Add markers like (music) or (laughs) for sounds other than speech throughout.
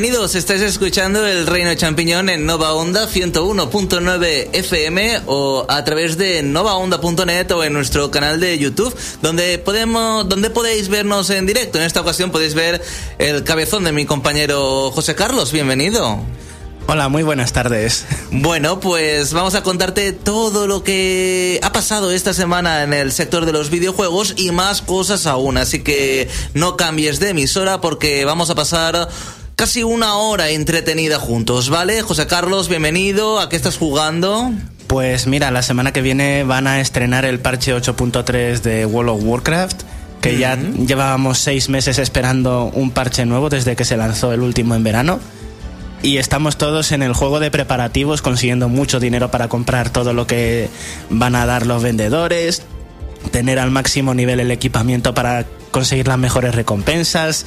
Bienvenidos. Estáis escuchando El Reino Champiñón en Nova Onda 101.9 FM o a través de novaonda.net o en nuestro canal de YouTube, donde podemos, donde podéis vernos en directo. En esta ocasión podéis ver el cabezón de mi compañero José Carlos. Bienvenido. Hola, muy buenas tardes. Bueno, pues vamos a contarte todo lo que ha pasado esta semana en el sector de los videojuegos y más cosas aún. Así que no cambies de emisora porque vamos a pasar casi una hora entretenida juntos, ¿vale? José Carlos, bienvenido. ¿A qué estás jugando? Pues mira, la semana que viene van a estrenar el parche 8.3 de World of Warcraft que ya llevábamos seis meses esperando un parche nuevo desde que se lanzó el último en verano y estamos todos en el juego de preparativos consiguiendo mucho dinero para comprar todo lo que van a dar los vendedores, tener al máximo nivel el equipamiento para conseguir las mejores recompensas.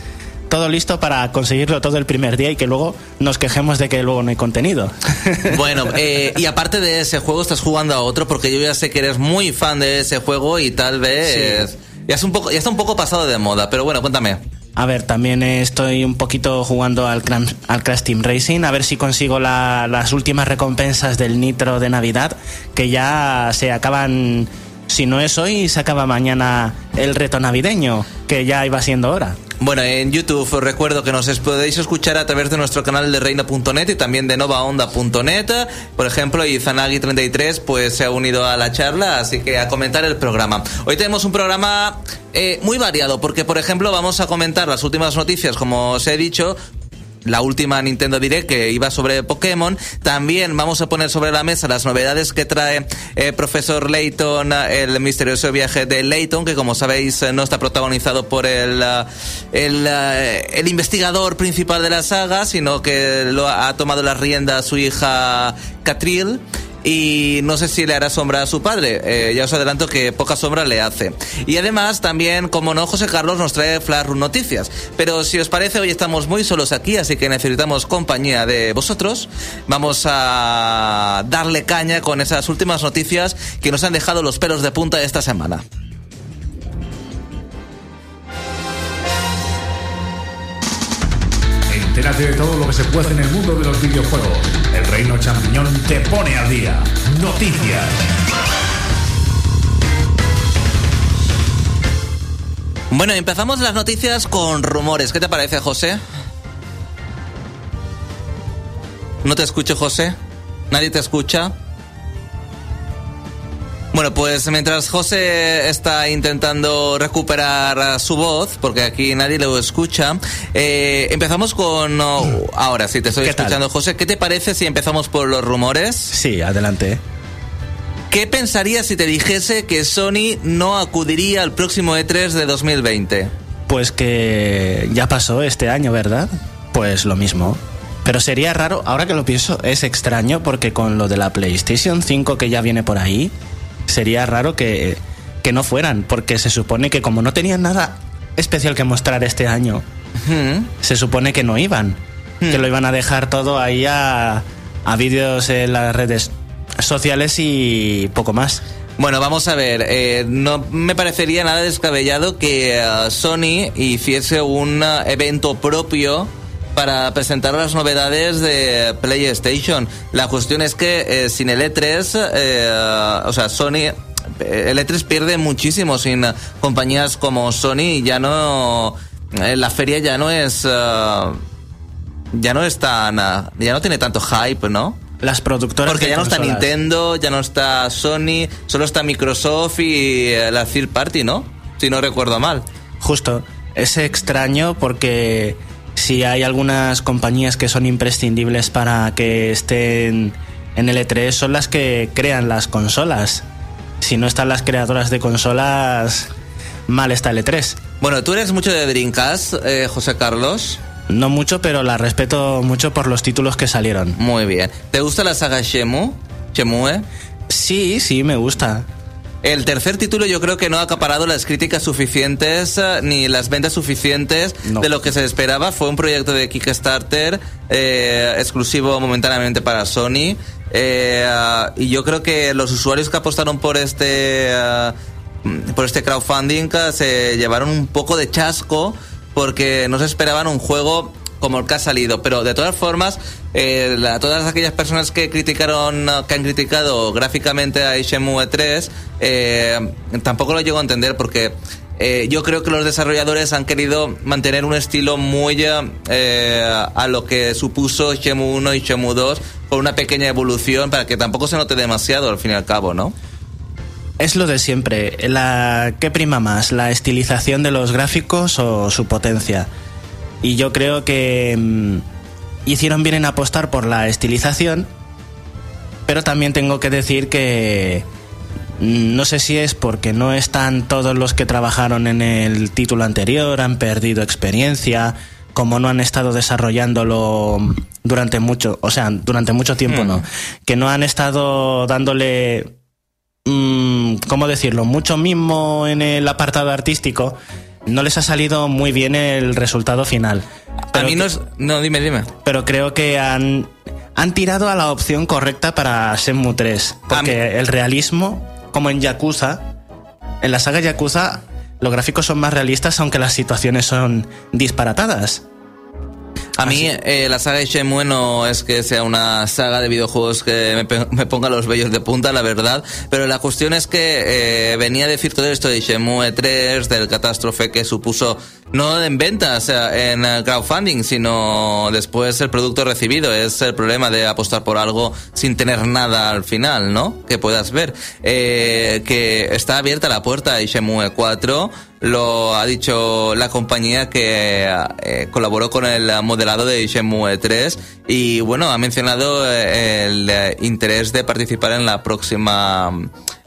Todo listo para conseguirlo todo el primer día y que luego nos quejemos de que luego no hay contenido. (laughs) Bueno, eh, y aparte de ese juego, estás jugando a otro porque yo ya sé que eres muy fan de ese juego y tal vez ya, es un poco, ya está un poco pasado de moda, pero bueno, cuéntame. A ver, también estoy un poquito jugando al, al Crash Team Racing, a ver si consigo las últimas recompensas del Nitro de Navidad, que ya se acaban, si no es hoy, se acaba mañana el reto navideño, que ya iba siendo hora. Bueno, en YouTube os recuerdo que nos podéis escuchar a través de nuestro canal de reina.net y también de novaonda.net. Por ejemplo, Izanagi33 pues se ha unido a la charla, así que a comentar el programa. Hoy tenemos un programa eh, muy variado porque, por ejemplo, vamos a comentar las últimas noticias, como os he dicho, la última Nintendo Direct que iba sobre Pokémon. También vamos a poner sobre la mesa las novedades que trae eh, Profesor Layton, el misterioso viaje de Layton, que como sabéis eh, no está protagonizado por el, eh, el, el, investigador principal de la saga, sino que lo ha tomado la rienda su hija Catril y no sé si le hará sombra a su padre. Eh, ya os adelanto que poca sombra le hace. Y además también, como no, José Carlos nos trae Flash Noticias. Pero si os parece, hoy estamos muy solos aquí, así que necesitamos compañía de vosotros. Vamos a darle caña con esas últimas noticias que nos han dejado los pelos de punta esta semana. Entérate de todo lo que se puede en el mundo de los videojuegos. El Reino Champiñón te pone al día. Noticias. Bueno, empezamos las noticias con rumores. ¿Qué te parece, José? No te escucho, José. ¿Nadie te escucha? Bueno, pues mientras José está intentando recuperar su voz, porque aquí nadie lo escucha, eh, empezamos con... Oh, ahora sí, te estoy escuchando, José. ¿Qué te parece si empezamos por los rumores? Sí, adelante. ¿Qué pensarías si te dijese que Sony no acudiría al próximo E3 de 2020? Pues que ya pasó este año, ¿verdad? Pues lo mismo. Pero sería raro, ahora que lo pienso, es extraño porque con lo de la PlayStation 5 que ya viene por ahí, sería raro que, no fueran, porque se supone que como no tenían nada especial que mostrar este año, se supone que no iban, que lo iban a dejar todo ahí a, a vídeos en las redes sociales y poco más. Bueno, vamos a ver, eh, no me parecería nada descabellado que uh, Sony hiciese un uh, evento propio para presentar las novedades de PlayStation. La cuestión es que eh, sin el E3, eh, o sea, Sony el E3 pierde muchísimo sin compañías como Sony ya no eh, la feria ya no es ya no es tan ya no tiene tanto hype, ¿no? Las productoras porque ya no está Nintendo, ya no está Sony, solo está Microsoft y la third party, ¿no? Si no recuerdo mal. Justo, es extraño porque si hay algunas compañías que son imprescindibles para que estén en el E3 son las que crean las consolas. Si no están las creadoras de consolas, mal está el E3. Bueno, tú eres mucho de Dreamcast, eh, José Carlos. No mucho, pero la respeto mucho por los títulos que salieron. Muy bien. ¿Te gusta la saga Shemu? ¿Shemue? Sí, sí, me gusta. El tercer título yo creo que no ha acaparado las críticas suficientes eh, ni las ventas suficientes de lo que se esperaba. Fue un proyecto de Kickstarter eh, exclusivo momentáneamente para Sony. Eh, y yo creo que los usuarios que apostaron por este, por este crowdfunding se llevaron un poco de chasco porque no se esperaban un juego como el que ha salido. Pero de todas formas, eh, todas aquellas personas que criticaron, que han criticado gráficamente a Shenmue 3, eh, tampoco lo llego a entender porque eh, yo creo que los desarrolladores han querido mantener un estilo muy eh, a lo que supuso Shenmue 1 y Shenmue 2 con una pequeña evolución para que tampoco se note demasiado al fin y al cabo, ¿no? Es lo de siempre. La, ¿Qué prima más? ¿La estilización de los gráficos o su potencia? Y yo creo que mm, hicieron bien en apostar por la estilización, pero también tengo que decir que mm, no sé si es porque no están todos los que trabajaron en el título anterior, han perdido experiencia, como no han estado desarrollándolo durante mucho, o sea, durante mucho tiempo Mm. no, que no han estado dándole ¿cómo decirlo? Mucho mismo en el apartado artístico, no les ha salido muy bien el resultado final. a Pero mí no es... No, dime, dime. pero creo que han, han tirado a la opción correcta para Shenmue 3. Porque el realismo, como en Yakuza, en la saga Yakuza, los gráficos son más realistas, aunque las situaciones son disparatadas. A mí eh, la saga Shenmue no es que sea una saga de videojuegos que me, me ponga los vellos de punta, la verdad, pero la cuestión es que eh, venía a decir todo esto de Shenmue 3, del catástrofe que supuso, no en ventas, eh, en eh, crowdfunding, sino después el producto recibido. Es el problema de apostar por algo sin tener nada al final, ¿no? Que puedas ver. Eh, que está abierta la puerta a Shenmue 4 lo ha dicho la compañía que eh, colaboró con el modelado de Shenmue 3 y bueno, ha mencionado eh, el eh, interés de participar en la próxima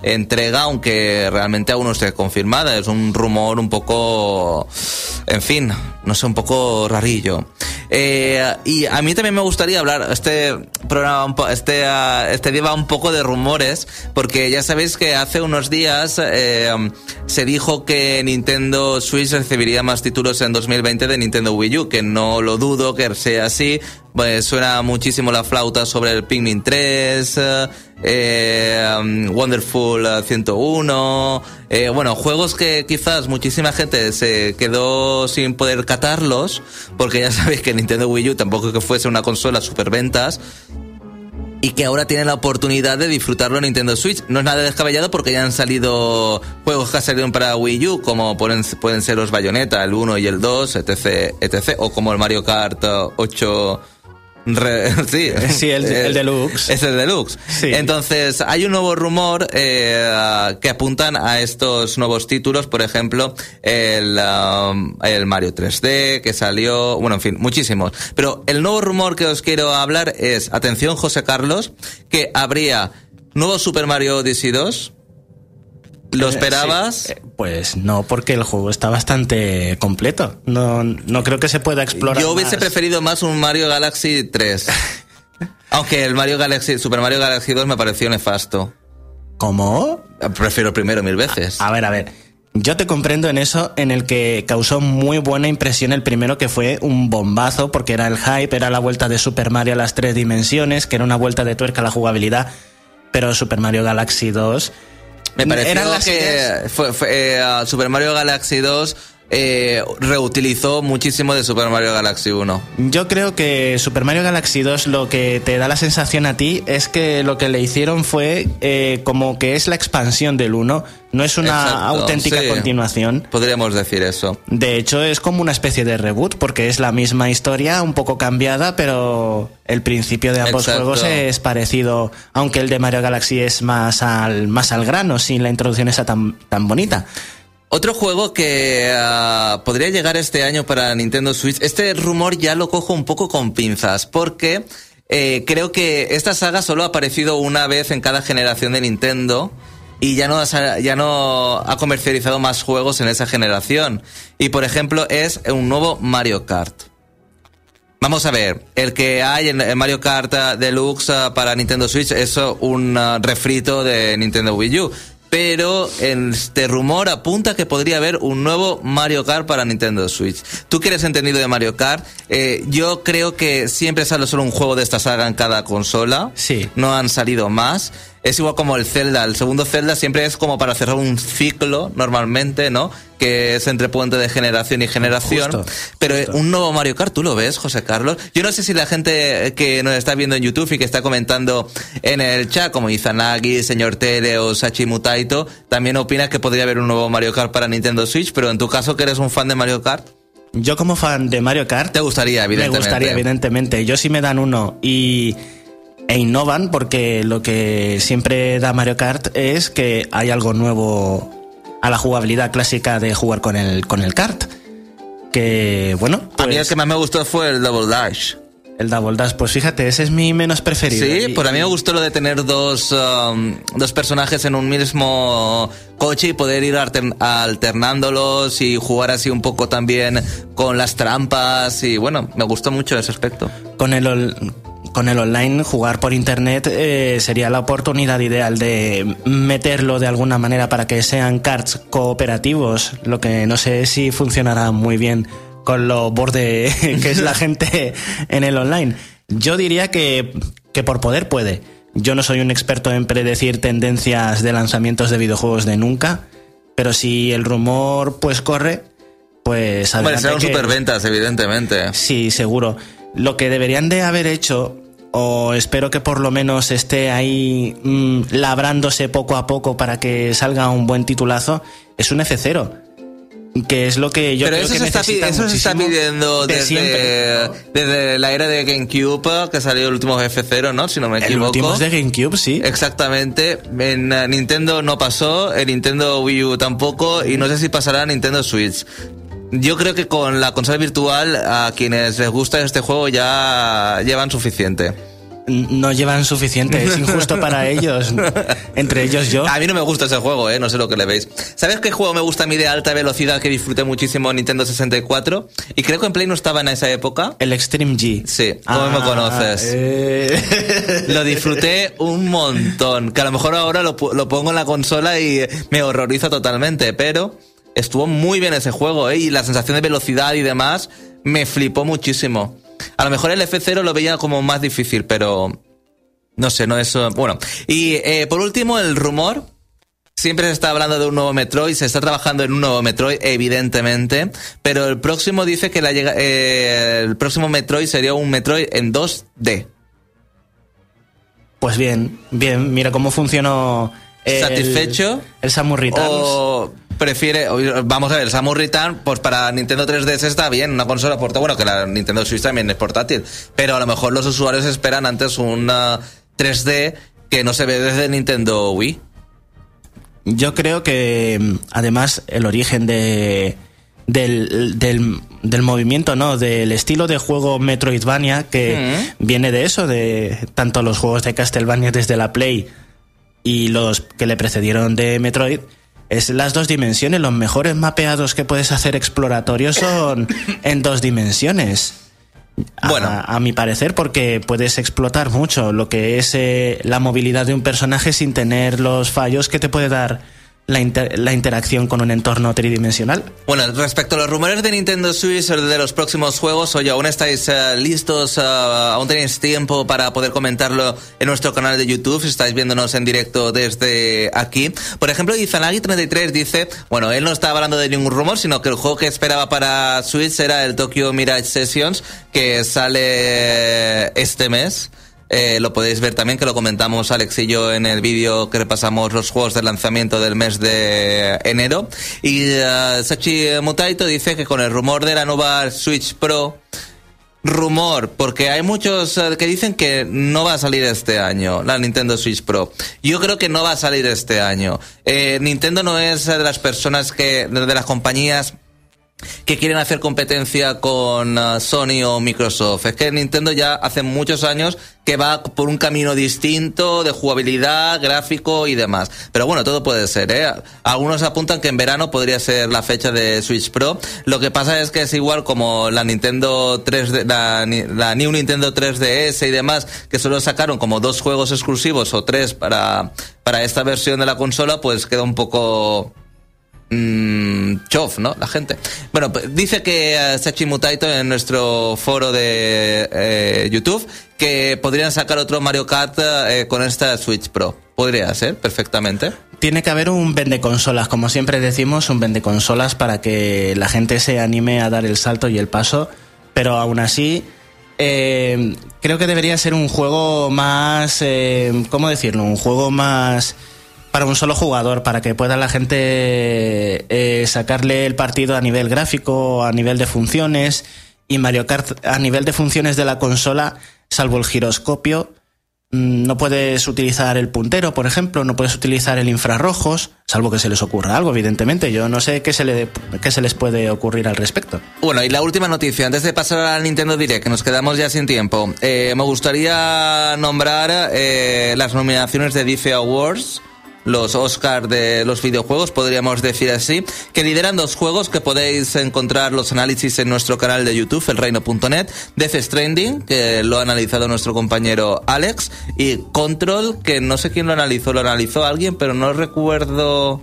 entrega, aunque realmente aún no esté confirmada. Es un rumor un poco, en fin, no sé, un poco rarillo. Eh, y a mí también me gustaría hablar, este programa, este, ah, este día va un poco de rumores, porque ya sabéis que hace unos días eh, se dijo que Nintendo Switch recibiría más títulos en 2020 de Nintendo Wii U, que no lo dudo que sea así. Pues suena muchísimo la flauta sobre el Pikmin 3, eh, um, Wonderful eh, 101, eh, bueno, juegos que quizás muchísima gente se quedó sin poder catarlos, porque ya (laughs) sabéis que Nintendo Wii U tampoco que fuese una consola superventas, y que ahora tienen la oportunidad de disfrutarlo en Nintendo Switch. No es nada descabellado porque ya han salido juegos que salieron para Wii U, como pueden, pueden ser los Bayonetta, el 1 y el 2, etc, etc, o como el Mario Kart eh, 8... re- (laughs) sí, (laughs) Sí, el- el deluxe. Es el deluxe. Sí. Entonces, hay un nuevo rumor eh, que apuntan a estos nuevos títulos, por ejemplo, el, um, el Mario 3D que salió, bueno, en fin, muchísimos. Pero el nuevo rumor que os quiero hablar es, atención José Carlos, que habría nuevo Super Mario Odyssey 2. ¿Lo Eh, esperabas? sí. Eh, Pues no, porque el juego está bastante completo. No, no creo que se pueda explorar. Yo hubiese más. preferido más un Mario Galaxy 3. (laughs) Aunque el Mario Galaxy, Super Mario Galaxy 2 me pareció nefasto. ¿Cómo? Prefiero el primero mil veces. A ver, a ver. Yo te comprendo en eso, en el que causó muy buena impresión el primero, que fue un bombazo, porque era el hype, era la vuelta de Super Mario a las tres dimensiones, que era una vuelta de tuerca a la jugabilidad. Pero Super Mario Galaxy 2. Me pareció eran las que fue- fue, eh, Super Mario Galaxy 2 eh, reutilizó muchísimo de Super Mario Galaxy 1. Yo creo que Super Mario Galaxy 2 lo que te da la sensación a ti es que lo que le hicieron fue eh, como que es la expansión del 1, no es una Exacto, auténtica sí. continuación. Podríamos decir eso. De hecho, es como una especie de reboot, porque es la misma historia, un poco cambiada, pero el principio de ambos Exacto. juegos es parecido, aunque el de Mario Galaxy es más al, más al grano, sin la introducción esa tan, tan bonita. Otro juego que ah, podría llegar este año para Nintendo Switch, este rumor ya lo cojo un poco con pinzas, porque eh, creo que esta saga solo ha aparecido una vez en cada generación de Nintendo y ya no, ya no ha comercializado más juegos en esa generación. Y por ejemplo es un nuevo Mario Kart. Vamos a ver, el que hay en Mario Kart ah, Deluxe ah, para Nintendo Switch es un refrito de Nintendo Wii U. Pero este rumor apunta que podría haber un nuevo Mario Kart para Nintendo Switch. Tú que eres entendido de Mario Kart, eh, yo creo que siempre sale solo un juego de esta saga en cada consola. Sí. No han salido más. Es igual como el Zelda. El segundo Zelda siempre es como para cerrar un ciclo, normalmente, ¿no? Que es entre puente de generación y generación. Justo, Pero justo. un nuevo Mario Kart, ¿tú lo ves, José Carlos? Yo no sé si la gente que nos está viendo en YouTube y que está comentando en el chat, como Izanagi, Señor Tele o Sachi Mutaito, también opina que podría haber un nuevo Mario Kart para Nintendo Switch, pero en tu caso, que eres un fan de Mario Kart, Yo como fan de Mario Kart, te gustaría, me evidentemente. gustaría, evidentemente. Yo sí me dan uno y e innovan porque lo que siempre da Mario Kart es que hay algo nuevo a la jugabilidad clásica de jugar con el con el kart. Que bueno, A mí el pues, que más me gustó fue el Double Dash. el Double Dash, pues fíjate, ese es mi menos preferido. Sí, pues a mí me gustó lo de tener dos, um, dos personajes en un mismo coche y poder ir altern- alternándolos y jugar así un poco también con las trampas y bueno, me gustó mucho ese aspecto. con el con el online jugar por internet eh, sería la oportunidad ideal de meterlo de alguna manera para que sean cards cooperativos lo que no sé si funcionará muy bien con lo borde (laughs) que es la (laughs) gente en el online yo diría que, que por poder puede yo no soy un experto en predecir tendencias de lanzamientos de videojuegos de nunca pero si el rumor pues corre pues Hombre, serán que- superventas, evidentemente. Sí, seguro. Lo que deberían de haber hecho, o espero que por lo menos esté ahí mm, labrándose poco a poco para que salga un buen titulazo, es un F0. Que es lo que yo Pero creo eso, que se está, eso se está pidiendo de desde, siempre. desde la era de GameCube, que salió el último F0, ¿no? Si no me El equivoco. último es de GameCube, sí. Exactamente. En eh, Nintendo no pasó, en Nintendo Wii U tampoco, y no sé si pasará en Nintendo Switch. Yo creo que con la consola virtual a quienes les gusta este juego ya llevan suficiente. No llevan suficiente, es injusto (laughs) para ellos. Entre ellos yo. A mí no me gusta ese juego, eh, no sé lo que le veis. ¿Sabes qué juego me gusta a mí de alta velocidad que disfruté muchísimo en Nintendo 64? Y creo que en Play no estaba en esa época. El Extreme G. Sí, ¿cómo me conoces? eh. Lo disfruté un montón. Que a lo mejor ahora lo, lo pongo en la consola y me horroriza totalmente, pero estuvo muy bien ese juego, ¿eh? Y la sensación de velocidad y demás me flipó muchísimo. A lo mejor el F0 lo veía como más difícil, pero no sé, no es... Bueno, y eh, por último, el rumor. Siempre se está hablando de un nuevo Metroid, se está trabajando en un nuevo Metroid, evidentemente, pero el próximo dice que la llega- eh, el próximo Metroid sería un Metroid en 2D. Pues bien, bien, mira cómo funcionó. el- ¿Satisfecho? El Samus Returns. O prefiere, vamos a ver, el Samus Return, pues para Nintendo 3DS está bien, una consola portátil, bueno, que la Nintendo Switch también es portátil, pero a lo mejor los usuarios esperan antes una 3D que no se ve desde Nintendo Wii. Yo creo que mm, además el origen de del, del, del movimiento, ¿no? Del estilo de juego Metroidvania que viene de eso, de tanto los juegos de Castlevania desde la Play y los que le precedieron de Metroid. Es las dos dimensiones, los mejores mapeados que puedes hacer exploratorios son (laughs) en dos dimensiones. A- Bueno. a, mi parecer, porque puedes explotar mucho lo que es eh, la movilidad de un personaje sin tener los fallos que te puede dar la, inter- la interacción con un entorno tridimensional. Bueno, respecto a los rumores de Nintendo Switch de los próximos juegos, oye, aún estáis eh, listos, eh, aún tenéis tiempo para poder comentarlo en nuestro canal de YouTube, si estáis viéndonos en directo desde aquí. Por ejemplo, Izanagi33 dice, bueno, él no está hablando de ningún rumor, sino que el juego que esperaba para Switch era el Tokyo Mirage Sessions, que sale este mes. Eh, lo podéis ver también, que lo comentamos Alex y yo en el vídeo que repasamos los juegos de lanzamiento del mes de enero. Y eh, Sachi Mutaito dice que con el rumor de la nueva Switch Pro, rumor, porque hay muchos eh, que dicen que no va a salir este año, la Nintendo Switch Pro. Yo creo que no va a salir este año. Eh, Nintendo no es de las personas que, de las compañías que quieren hacer competencia con uh, Sony o Microsoft. Es que Nintendo ya hace muchos años que va por un camino distinto de jugabilidad, gráfico y demás. Pero bueno, todo puede ser, ¿eh? Algunos apuntan que en verano podría ser la fecha de Switch Pro. Lo que pasa es que es igual como la Nintendo 3D, la, la New Nintendo 3DS y demás, que solo sacaron como dos juegos exclusivos o tres para, para esta versión de la consola, pues queda un poco mm, chof, ¿no? La gente. Bueno, pues dice que eh, Sachi Mutaito en nuestro foro de eh, YouTube que podrían sacar otro Mario Kart eh, con esta Switch Pro. Podría ser, perfectamente. Tiene que haber un vende consolas, como siempre decimos, un vende consolas para que la gente se anime a dar el salto y el paso, pero aún así eh, creo que debería ser un juego más, ¿cómo decirlo? Un juego más para un solo jugador, para que pueda la gente eh, sacarle el partido a nivel gráfico, a nivel de funciones, y Mario Kart a nivel de funciones de la consola, salvo el giroscopio, Mm, no puedes utilizar el puntero, por ejemplo, no puedes utilizar el infrarrojos, salvo que se les ocurra algo, evidentemente. Yo no sé qué se, le, qué se les puede ocurrir al respecto. Bueno, y la última noticia, antes de pasar a Nintendo Direct, que nos quedamos ya sin tiempo, eh, me gustaría nombrar eh, las nominaciones de DICE Awards los Oscar de los videojuegos, podríamos decir así, que lideran dos juegos que podéis encontrar los análisis en nuestro canal de YouTube, elreino.net, Death Stranding, que lo ha analizado nuestro compañero Alex, y Control, que no sé quién lo analizó, lo analizó alguien, pero no recuerdo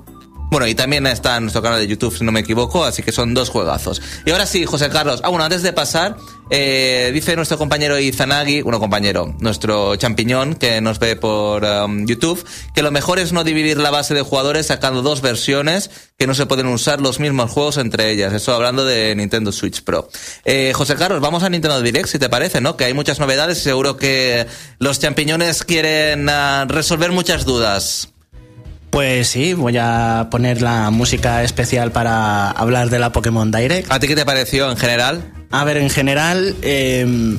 bueno, y también está nuestro canal de YouTube, si no me equivoco, así que son dos juegazos. Y ahora sí, José Carlos. Ah, bueno, antes de pasar, eh, dice nuestro compañero Izanagi, bueno, compañero, nuestro champiñón que nos ve por um, YouTube, que lo mejor es no dividir la base de jugadores sacando dos versiones que no se pueden usar los mismos juegos entre ellas. Eso hablando de Nintendo Switch Pro. Eh, José Carlos, vamos a Nintendo Direct, si te parece, ¿no? Que hay muchas novedades y seguro que los champiñones quieren uh, resolver muchas dudas. Pues sí, voy a poner la música especial para hablar de la Pokémon Direct. ¿A ti qué te pareció en general? A ver, en general, eh,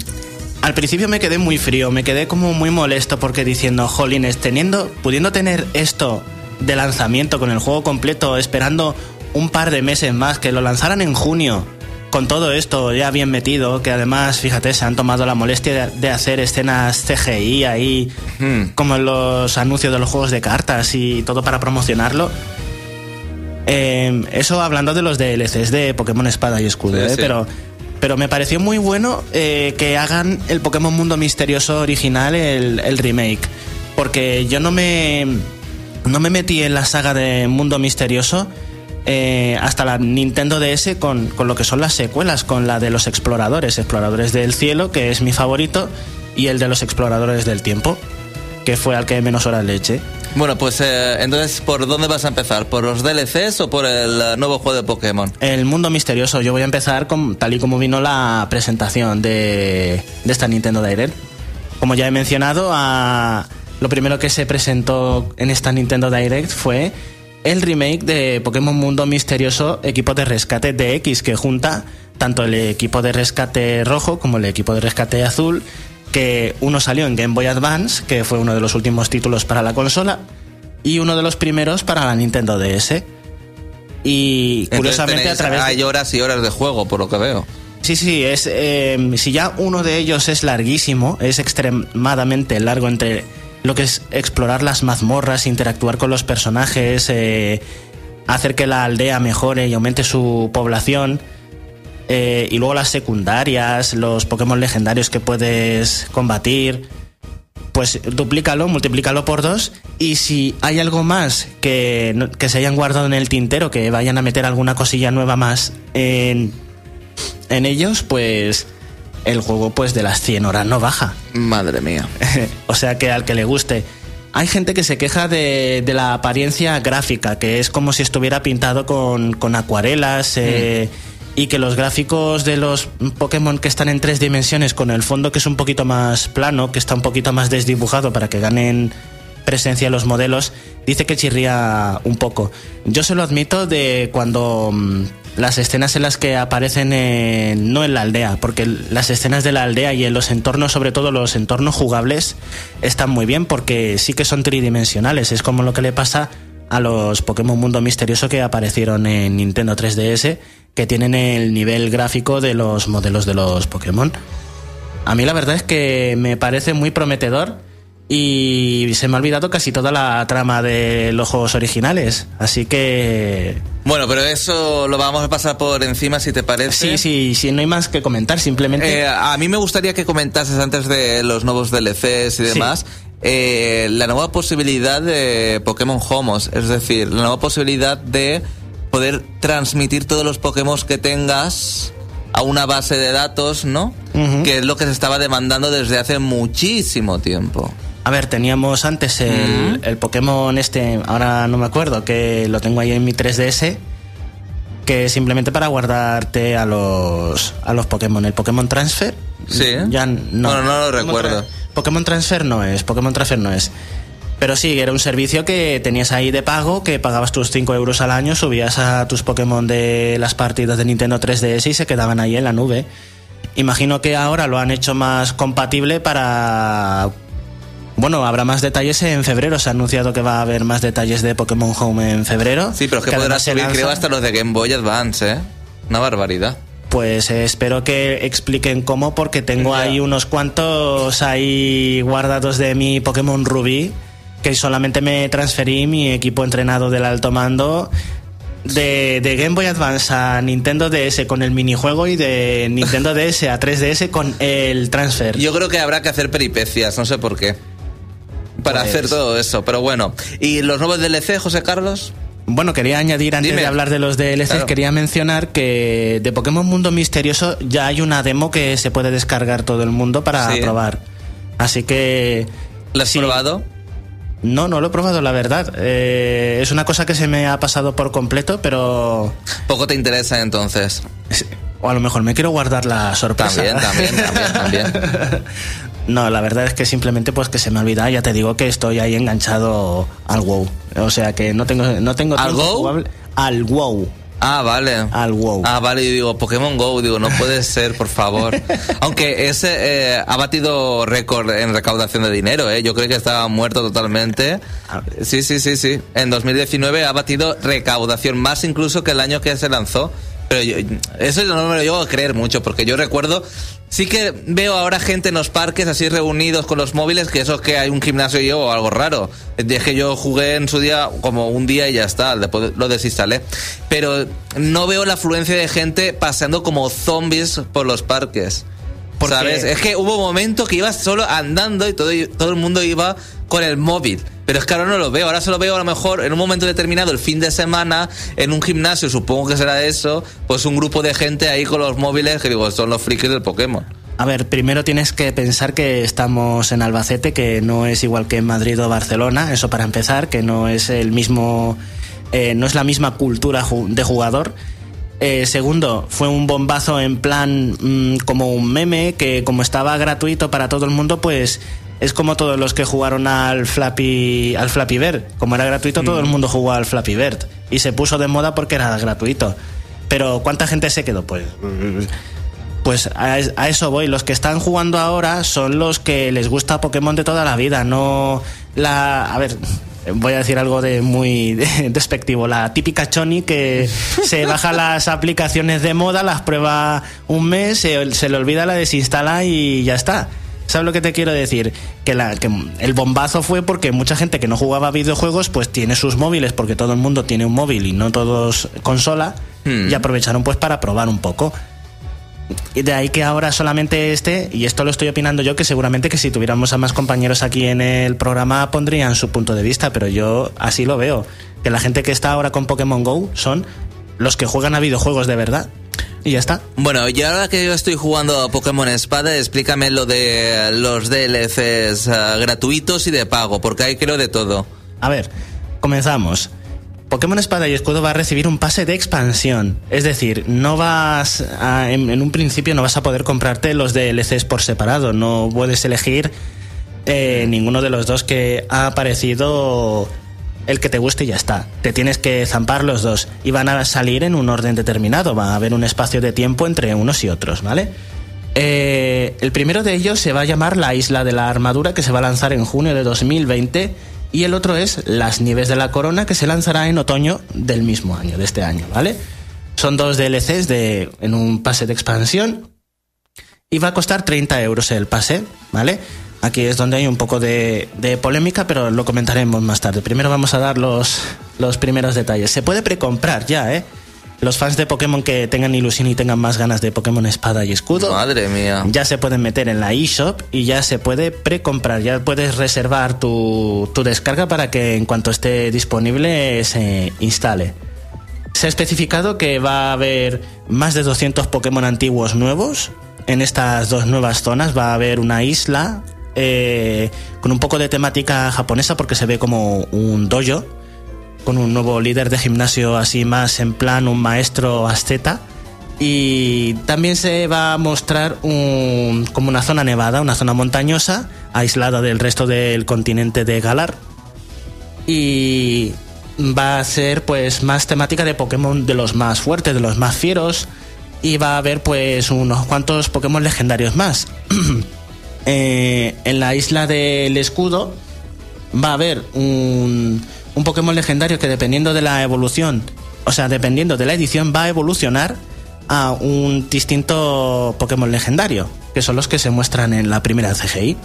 al principio me quedé muy frío, me quedé como muy molesto porque diciendo, jolines, teniendo, pudiendo tener esto de lanzamiento con el juego completo, esperando un par de meses más, que lo lanzaran en junio, con todo esto ya bien metido, que además, fíjate, se han tomado la molestia de, hacer escenas CGI ahí, hmm. como en los anuncios de los juegos de cartas y todo para promocionarlo. Em, eso hablando de los DLCs de Pokémon Espada y Escudo, ¿eh? pero pero me pareció muy bueno eh, que hagan el Pokémon Mundo Misterioso original, el, el, remake. Porque yo no me, no me metí en la saga de Mundo Misterioso eh, hasta la Nintendo DS con, con, lo que son las secuelas, con la de los exploradores, exploradores del cielo, que es mi favorito, y el de los exploradores del tiempo, que fue al que menos horas le eché. Bueno, pues eh, entonces, ¿por dónde vas a empezar? ¿Por los DLCs o por el eh, nuevo juego de Pokémon? El mundo misterioso. Yo voy a empezar con, tal y como vino la presentación de, de esta Nintendo Direct. Como ya he mencionado, a, lo primero que se presentó en esta Nintendo Direct fue el remake de Pokémon Mundo Misterioso Equipo de Rescate DX, que junta tanto el equipo de rescate rojo como el equipo de rescate azul, que uno salió en Game Boy Advance, que fue uno de los últimos títulos para la consola, y uno de los primeros para la Nintendo DS. Y curiosamente a través... Hay horas y horas de juego, por lo que veo. Sí, sí, es, eh, si ya uno de ellos es larguísimo, es extremadamente largo entre lo que es explorar las mazmorras, interactuar con los personajes, eh, hacer que la aldea mejore y aumente su población. Eh, y luego las secundarias, los Pokémon legendarios que puedes combatir. Pues duplícalo, multiplícalo por dos. Y si hay algo más que, que se hayan guardado en el tintero, que vayan a meter alguna cosilla nueva más en, en ellos, pues el juego pues de las 100 horas no baja. Madre mía. (laughs) o sea que al que le guste. Hay gente que se queja de, de, la apariencia gráfica, que es como si estuviera pintado con, con acuarelas eh, mm. y que los gráficos de los Pokémon que están en tres dimensiones con el fondo que es un poquito más plano, que está un poquito más desdibujado para que ganen presencia los modelos, dice que chirría un poco. Yo se lo admito de cuando mm, las escenas en las que aparecen no en la aldea, porque las escenas de la aldea y en los entornos, sobre todo los entornos jugables, están muy bien porque sí que son tridimensionales. Es como lo que le pasa a los Pokémon Mundo Misterioso que aparecieron en Nintendo 3DS, que tienen el nivel gráfico de los modelos de los Pokémon. A mí la verdad es que me parece muy prometedor y se me ha olvidado casi toda la trama de los juegos originales. Así que. Bueno, pero eso lo vamos a pasar por encima si te parece. Sí, sí, sí, no hay más que comentar, simplemente. Eh, a mí me gustaría que comentases antes de los nuevos DLCs y demás. Eh, la nueva posibilidad de Pokémon Homos, es decir, la nueva posibilidad de poder transmitir todos los Pokémon que tengas a una base de datos, ¿no? Que es lo que se estaba demandando desde hace muchísimo tiempo. A ver, teníamos antes el, el Pokémon este, ahora no me acuerdo, que lo tengo ahí en mi 3DS, que simplemente para guardarte a los, a los Pokémon. El Pokémon Transfer. Sí. Ya no. Bueno, no lo Pokémon recuerdo. Tra- Pokémon Transfer no es, Pokémon Transfer no es. Pero sí, era un servicio que tenías ahí de pago, que pagabas tus 5 euros al año, subías a tus Pokémon de las partidas de Nintendo 3DS y se quedaban ahí en la nube. Imagino que ahora lo han hecho más compatible para... Bueno, habrá más detalles en febrero. Se ha anunciado que va a haber más detalles de Pokémon Home en febrero. Sí, pero es que, podrás subir, lanza. creo, hasta los de Game Boy Advance, ¿eh? Una barbaridad. Pues eh, espero que expliquen cómo, porque tengo ahí unos cuantos ahí guardados de mi Pokémon Rubí, que solamente me transferí mi equipo entrenado del alto mando de, de Game Boy Advance a Nintendo DS con el minijuego y de Nintendo DS a 3DS con el transfer. Yo creo que habrá que hacer peripecias, no sé por qué. Para Pues- hacer todo eso, pero bueno. ¿Y los nuevos DLC, José Carlos? Bueno, quería añadir antes Dime. de hablar de los DLCs, Claro. quería mencionar que de Pokémon Mundo Misterioso ya hay una demo que se puede descargar todo el mundo para Sí. probar. Así que ¿Lo has Sí. probado? No, no lo he probado, la verdad. Eh, es una cosa que se me ha pasado por completo, pero. Poco te interesa entonces. O a lo mejor me quiero guardar la sorpresa. También, también, también, también. (laughs) No, la verdad es que simplemente pues que se me olvida. Ya te digo que estoy ahí enganchado al WoW. O sea que no tengo, no tengo ¿Al WoW? jugable- Al WoW. Ah, vale. Al WoW. Ah, vale, yo digo Pokémon Go, digo, no puede ser, por favor. (laughs) Aunque ese eh, ha batido récord en recaudación de dinero, ¿eh? Yo creo que estaba muerto totalmente. Ah. Sí, sí, sí, sí. En 2019 ha batido recaudación, más incluso que el año que se lanzó. Pero yo- eso no me lo llevo a creer mucho, porque yo recuerdo, sí que veo ahora gente en los parques así reunidos con los móviles, que eso es que hay un gimnasio yo o algo raro. Dije yo jugué en su día como un día y ya está, después lo desinstalé. Pero no veo la afluencia de gente paseando como zombies por los parques. ¿Por qué? ¿Sabes? Es que hubo un momento que ibas solo andando y todo, todo el mundo iba con el móvil. Pero es que ahora no lo veo. Ahora solo veo a lo mejor en un momento determinado, el fin de semana, en un gimnasio, supongo que será eso, pues un grupo de gente ahí con los móviles que digo, son los frikis del Pokémon. A ver, primero tienes que pensar que estamos en Albacete, que no es igual que en Madrid o Barcelona, eso para empezar, que no es el mismo, eh, no es la misma cultura de jugador. Eh, segundo, fue un bombazo en plan mm, como un meme, que como estaba gratuito para todo el mundo, pues es como todos los que jugaron al Flappy, al Flappy Bird. Como era gratuito, todo el mundo jugó al Flappy Bird. Y se puso de moda porque era gratuito. Pero ¿cuánta gente se quedó? Pues pues a, a eso voy. Los que están jugando ahora son los que les gusta Pokémon de toda la vida, no la. A ver. Voy a decir algo de muy (laughs) despectivo. La típica choni que (laughs) se baja las aplicaciones de moda, las prueba un mes, se, se le olvida, la desinstala y ya está. ¿Sabes lo que te quiero decir? Que, la, que el bombazo fue porque mucha gente que no jugaba videojuegos pues tiene sus móviles, porque todo el mundo tiene un móvil y no todos consola, Hmm. y aprovecharon pues para probar un poco. De ahí que ahora solamente este, y esto lo estoy opinando yo, que seguramente que si tuviéramos a más compañeros aquí en el programa pondrían su punto de vista, pero yo así lo veo. Que la gente que está ahora con Pokémon Go son los que juegan a videojuegos de verdad. Y ya está. Bueno, y ahora que yo estoy jugando a Pokémon Espada, explícame lo de los DLCs eh, gratuitos y de pago, porque hay creo de todo. A ver, comenzamos. Pokémon Espada y Escudo va a recibir un pase de expansión. Es decir, no vas a- en, un principio no vas a poder comprarte los DLCs por separado. No puedes elegir eh, ninguno de los dos que ha aparecido el que te guste y ya está. Te tienes que zampar los dos y van a salir en un orden determinado. Va a haber un espacio de tiempo entre unos y otros, ¿vale? Eh, el primero de ellos se va a llamar La Isla de la Armadura, que se va a lanzar en junio de 2020. Y el otro es Las Nieves de la Corona, que se lanzará en otoño del mismo año, de este año, ¿vale? Son dos DLCs de, en un pase de expansión. Y va a costar 30 euros el pase, ¿vale? Aquí es donde hay un poco de, polémica, pero lo comentaremos más tarde. Primero vamos a dar los, los primeros detalles. Se puede precomprar ya, ¿eh? Los fans de Pokémon que tengan ilusión y tengan más ganas de Pokémon Espada y Escudo Madre mía. ya se pueden meter en la eShop y ya se puede precomprar, ya puedes reservar tu, tu descarga para que en cuanto esté disponible se instale. Se ha especificado que va a haber más de 200 Pokémon antiguos nuevos. En estas dos nuevas zonas va a haber una isla eh, con un poco de temática japonesa porque se ve como un dojo, con un nuevo líder de gimnasio así más en plan un maestro asceta. Y también se va a mostrar un, como una zona nevada, una zona montañosa, aislada del resto del continente de Galar. Y va a ser pues más temática de Pokémon de los más fuertes, de los más fieros. Y va a haber pues unos cuantos Pokémon legendarios más. (clears throat) Eh, en la isla del escudo va a haber un, un Pokémon legendario que dependiendo de la evolución, o sea, dependiendo de la edición, va a evolucionar a un distinto Pokémon legendario, que son los que se muestran en la primera CGI.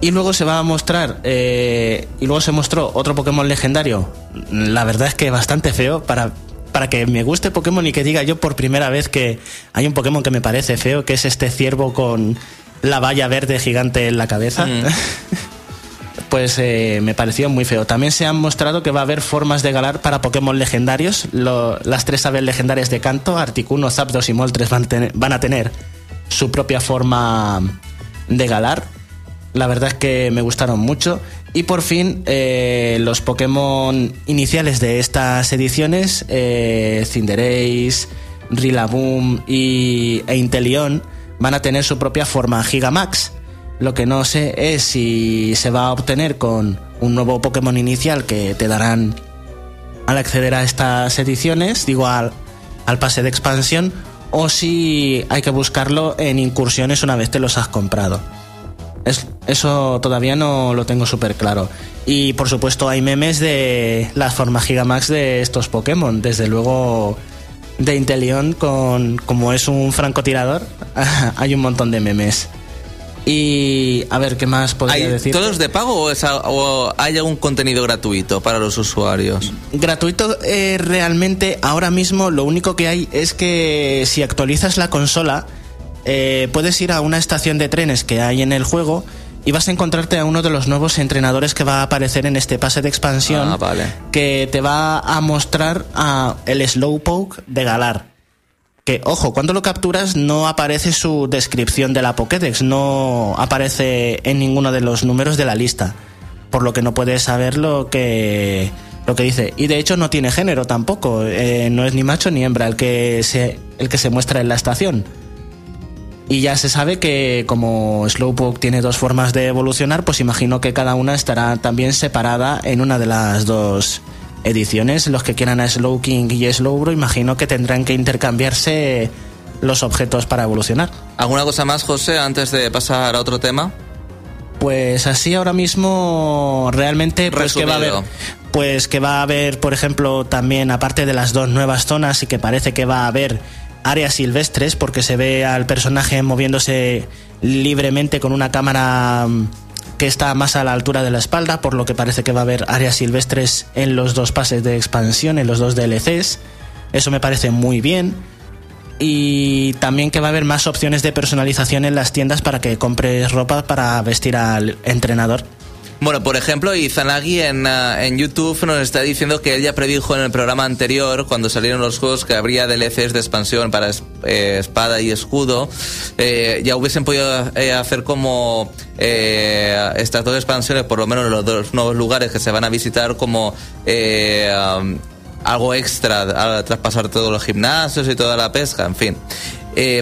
Y luego se va a mostrar, eh, y luego se mostró otro Pokémon legendario, la verdad es que bastante feo, para, para que me guste Pokémon y que diga yo por primera vez que hay un Pokémon que me parece feo, que es este ciervo con la valla verde gigante en la cabeza. Mm. (laughs) pues eh, me pareció muy feo. También se han mostrado que va a haber formas de galar para Pokémon legendarios. Las tres aves legendarias de canto, Articuno, Zapdos y Moltres, van, a tener- van a tener su propia forma de galar. La verdad es que me gustaron mucho. Y por fin, eh, los Pokémon iniciales de estas ediciones, eh, Cinderace, Rillaboom y, e Inteleon, van a tener su propia forma Gigamax. Lo que no sé es si se va a obtener con un nuevo Pokémon inicial que te darán al acceder a estas ediciones, digo al, al pase de expansión, o si hay que buscarlo en incursiones una vez te los has comprado. Es- eso todavía no lo tengo súper claro. Y por supuesto hay memes de las formas Gigamax de estos Pokémon. Desde luego de Inteleon, con, como es un francotirador, (laughs) hay un montón de memes. Y a ver, ¿qué más podría ¿Hay decir? todos de pago o, es a- o hay algún contenido gratuito para los usuarios? Gratuito eh, realmente ahora mismo lo único que hay es que si actualizas la consola eh, puedes ir a una estación de trenes que hay en el juego y vas a encontrarte a uno de los nuevos entrenadores que va a aparecer en este pase de expansión Ah, vale. que te va a mostrar a el Slowpoke de Galar. Que, ojo, cuando lo capturas no aparece su descripción de la Pokédex, no aparece en ninguno de los números de la lista, por lo que no puedes saber lo que, lo que dice. Y de hecho no tiene género tampoco, eh, no es ni macho ni hembra el que, se, el que se muestra en la estación. Y ya se sabe que como Slowpoke tiene dos formas de evolucionar, pues imagino que cada una estará también separada en una de las dos ediciones. Los que quieran a Slowking y Slowbro, imagino que tendrán que intercambiarse los objetos para evolucionar. ¿Alguna cosa más, José, antes de pasar a otro tema? Pues así ahora mismo realmente pues que va a haber pues que va a haber, por ejemplo, también aparte de las dos nuevas zonas y que parece que va a haber áreas silvestres porque se ve al personaje moviéndose libremente con una cámara mm, que está más a la altura de la espalda, por lo que parece que va a haber áreas silvestres en los dos pases de expansión, en los dos DLCs. Eso me parece muy bien y también que va a haber más opciones de personalización en las tiendas para que compres ropa para vestir al entrenador. Bueno, por ejemplo, Izanagi en, ah, en YouTube nos está diciendo que él ya predijo en el programa anterior, cuando salieron los juegos, que habría DLCs de expansión para eh, espada y escudo. Eh, ya hubiesen podido eh, hacer como estas dos expansiones, por lo menos en los dos nuevos lugares que se van a visitar, como algo extra al traspasar todos los gimnasios y toda la pesca, en fin.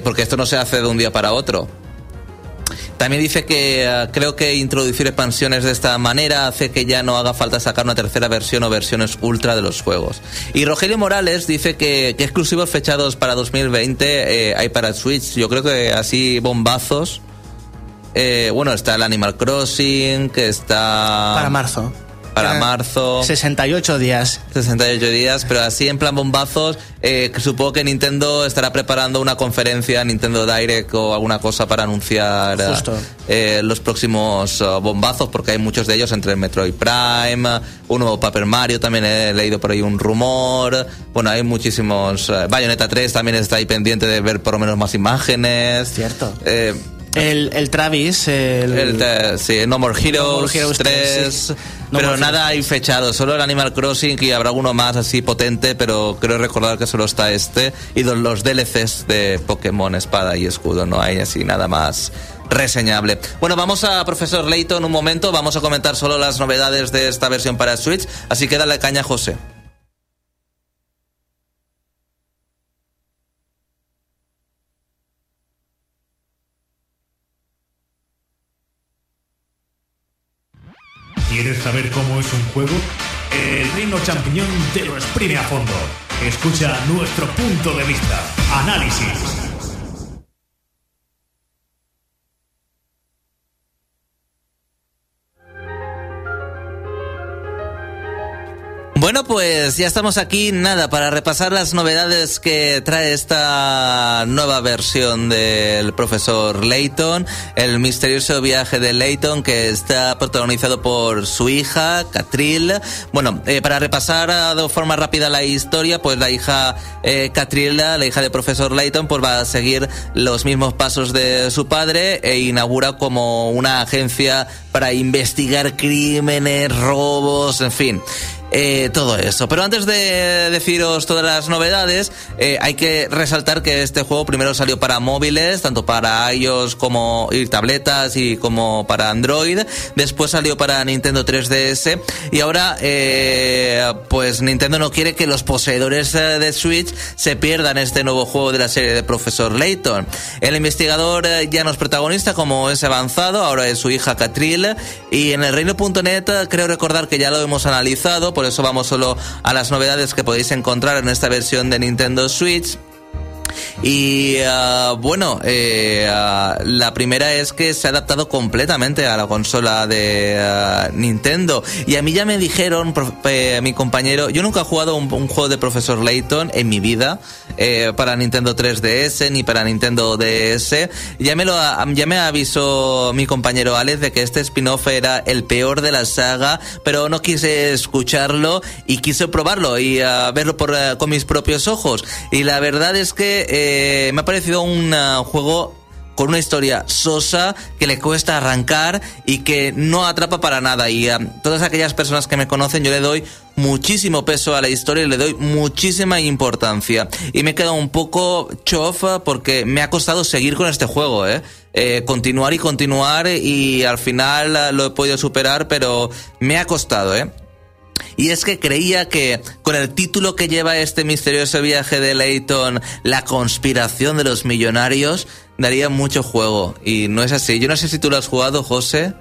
Porque esto no se hace de un día para otro. También dice que eh, creo que introducir expansiones de esta manera hace que ya no haga falta sacar una tercera versión o versiones ultra de los juegos. Y Rogelio Morales dice que, que exclusivos fechados para 2020 eh, hay para Switch. Yo creo que así bombazos. eh, bueno, está el Animal Crossing, que está... Para marzo. Para marzo. 68 días. 68 días, pero así en plan bombazos, eh, supongo que Nintendo estará preparando una conferencia, Nintendo Direct o alguna cosa para anunciar eh, eh, los próximos eh, bombazos, porque hay muchos de ellos entre el Metroid Prime, un nuevo Paper Mario, también he leído por ahí un rumor, bueno, hay muchísimos, eh, Bayonetta 3 también está ahí pendiente de ver por lo menos más imágenes. Cierto. Eh, El, el Travis, el... El, sí, No More Heroes, No More Heroes 3, 3, sí. No pero More nada hay fechado, solo el Animal Crossing y habrá uno más así potente, pero creo recordar que solo está este y los- los DLCs de Pokémon Espada y Escudo, no hay así nada más reseñable. Bueno, vamos a Profesor Layton un momento, vamos a comentar solo las novedades de esta versión para Switch, así que dale caña José. ¿Quieres saber cómo es un juego? El Reino Champiñón te lo exprime a fondo. Escucha nuestro punto de vista. Análisis. Pues ya estamos aquí, nada, para repasar las novedades que trae esta nueva versión del profesor Layton, el misterioso viaje de Layton que está protagonizado por su hija, Catril. Bueno, eh, para repasar ah, de forma rápida la historia, pues la hija eh, la hija del profesor Layton, pues va a seguir los mismos pasos de su padre e inaugura como una agencia para investigar crímenes, robos, en fin. Eh, todo eso. Pero antes de deciros todas las novedades, eh, hay que resaltar que este juego primero salió para móviles, tanto para iOS como y tabletas y como para Android. Después salió para Nintendo 3DS y ahora, eh, pues Nintendo no quiere que los poseedores eh, de Switch se pierdan este nuevo juego de la serie de Profesor Layton. El investigador ya no es protagonista como es avanzado, ahora es su hija Catril y en el reino.net creo recordar que ya lo hemos analizado, por eso vamos solo a las novedades que podéis encontrar en esta versión de Nintendo Switch. Y ah, bueno, eh, ah, la primera es que se ha adaptado completamente a la consola de ah, Nintendo. Y a mí ya me dijeron, eh, mi compañero, yo nunca he jugado un, juego de Profesor Layton en mi vida eh, para Nintendo 3DS ni para Nintendo DS. Ya me lo ya me avisó mi compañero Alex de que este spin-off era el peor de la saga, pero no quise escucharlo y quise probarlo y verlo por, con mis propios ojos. Y la verdad es que eh, me ha parecido un ah, juego con una historia sosa que le cuesta arrancar y que no atrapa para nada. Y a todas aquellas personas que me conocen, yo le doy muchísimo peso a la historia y le doy muchísima importancia. Y me he quedado un poco chofa porque me ha costado seguir con este juego, ¿eh? Eh, continuar y continuar y al final ah, lo he podido superar, pero me ha costado, ¿eh? Y es que creía que con el título que lleva este misterioso viaje de Layton, La conspiración de los millonarios, daría mucho juego. Y no es así. Yo no sé si tú lo has jugado, José.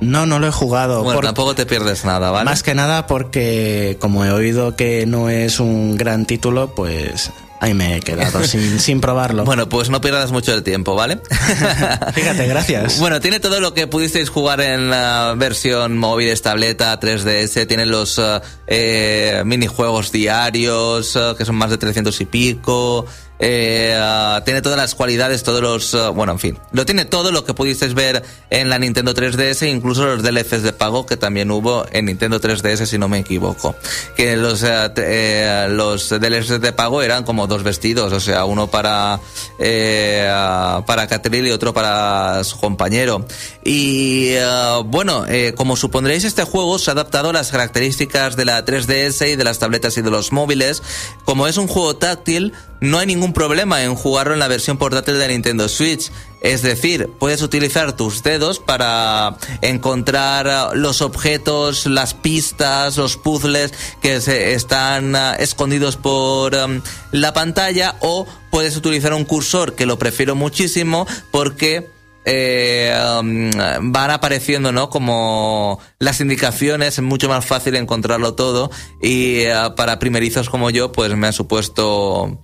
No, no lo he jugado. Bueno, por- tampoco te pierdes nada, ¿vale? Más que nada porque como he oído que no es un gran título, pues ahí me he quedado sin, (laughs) sin probarlo. Bueno, pues no pierdas mucho el tiempo, ¿vale? (laughs) Fíjate, gracias. Bueno, tiene todo lo que pudisteis jugar en la versión móviles, tableta, 3DS. Tiene los eh, eh, minijuegos diarios, eh, que son más de 300 y pico. Eh, ah, tiene todas las cualidades, todos los... eh, bueno, en fin. Lo tiene todo lo que pudisteis ver en la Nintendo 3DS, incluso los DLCs de pago que también hubo en Nintendo 3DS, si no me equivoco. Que los, t- eh, los DLCs de pago eran como dos vestidos, o sea, uno para, eh, ah, para Catril y otro para su compañero. Y ah, bueno, eh, como supondréis, este juego se ha adaptado a las características de la 3DS y de las tabletas y de los móviles. Como es un juego táctil, no hay ningún problema en jugarlo en la versión portátil de Nintendo Switch. Es decir, puedes utilizar tus dedos para encontrar ah, los objetos, las pistas, los puzzles que se están ah, escondidos por am, la pantalla o puedes utilizar un cursor que lo prefiero muchísimo porque eh, um, van apareciendo, ¿no? Como las indicaciones, es mucho más fácil encontrarlo todo y para primerizos como yo, pues me ha supuesto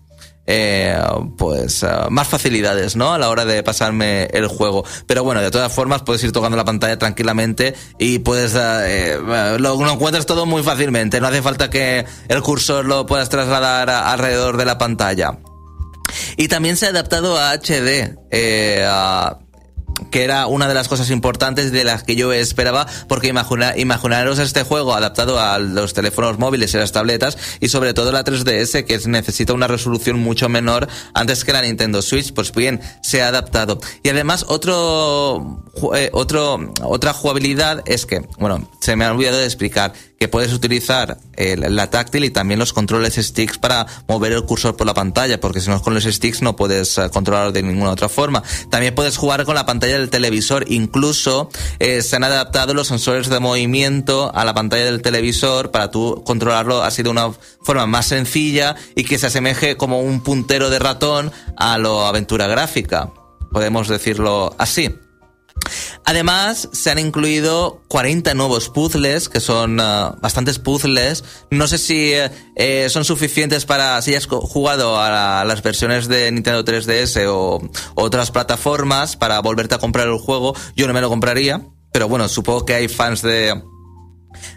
eh, pues eh, más facilidades, ¿no? A la hora de pasarme el juego. Pero bueno, de todas formas puedes ir tocando la pantalla tranquilamente y puedes eh, eh, lo, encuentras todo muy fácilmente. No hace falta que el cursor lo puedas trasladar alrededor de la pantalla. Y también se ha adaptado a HD. eh, a- que era una de las cosas importantes de las que yo esperaba, porque imagina, imaginaros este juego adaptado a los teléfonos móviles y las tabletas, y sobre todo la 3DS, que necesita una resolución mucho menor antes que la Nintendo Switch, pues bien, se ha adaptado. Y además, otro, eh, otro, otra jugabilidad es que, bueno, se me ha olvidado de explicar, que puedes utilizar la táctil y también los controles sticks para mover el cursor por la pantalla, porque si no con los sticks no puedes eh, controlarlo de ninguna otra forma. También puedes jugar con la pantalla del televisor, incluso eh, se han adaptado los sensores de movimiento a la pantalla del televisor para tú controlarlo así de una forma más sencilla y que se asemeje como un puntero de ratón a lo aventura gráfica. Podemos decirlo así. Además, se han incluido 40 nuevos puzzles, que son uh, bastantes puzzles. No sé si eh, son suficientes para, si has jugado a, a, las versiones de Nintendo 3DS o otras plataformas para volverte a comprar el juego. Yo no me lo compraría, pero bueno, supongo que hay fans de,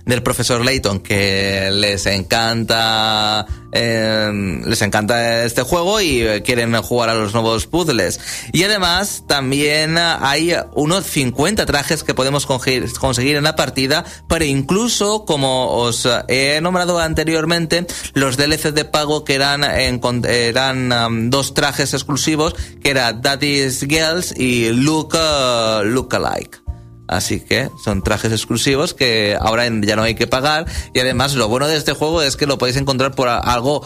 del profesor Layton que les encanta eh, les encanta este juego y quieren jugar a los nuevos puzzles. Y además también hay unos 50 trajes que podemos conseguir en la partida pero incluso como os he nombrado anteriormente los DLC de pago que eran eran um, dos trajes exclusivos que era Daddy's Girls y Look Look Alike Así que son trajes exclusivos que ahora ya no hay que pagar. Y además lo bueno de este juego es que lo podéis encontrar por algo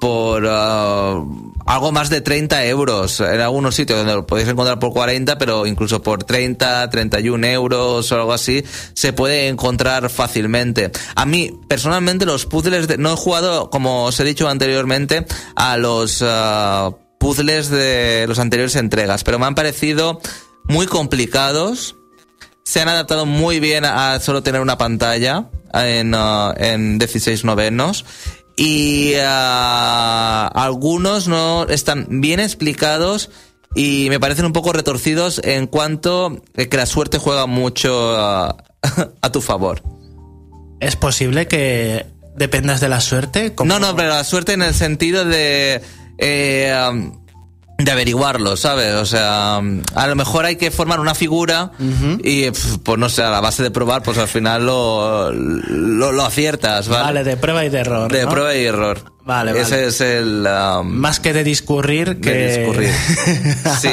por uh, algo más de 30 euros en algunos sitios donde lo podéis encontrar por 40 pero incluso por 30 31 euros o algo así se puede encontrar fácilmente a mí personalmente los puzzles de, no he jugado como os he dicho anteriormente a los uh, puzzles de los anteriores entregas pero me han parecido muy complicados se han adaptado muy bien a solo tener una pantalla en, uh, en 16 novenos y uh, algunos no están bien explicados y me parecen un poco retorcidos en cuanto que la suerte juega mucho uh, (laughs) a tu favor. ¿Es posible que dependas de la suerte? No, no, pero la suerte en el sentido de... Eh, um, de averiguarlo, ¿sabes? O sea, a lo mejor hay que formar una figura y, pues no sé, a la base de probar, pues al final lo, lo, aciertas, ¿vale? Vale, de prueba y de error. De prueba y error. Vale, Ese es el... Um, Más que de discurrir, que... De discurrir. (laughs) sí.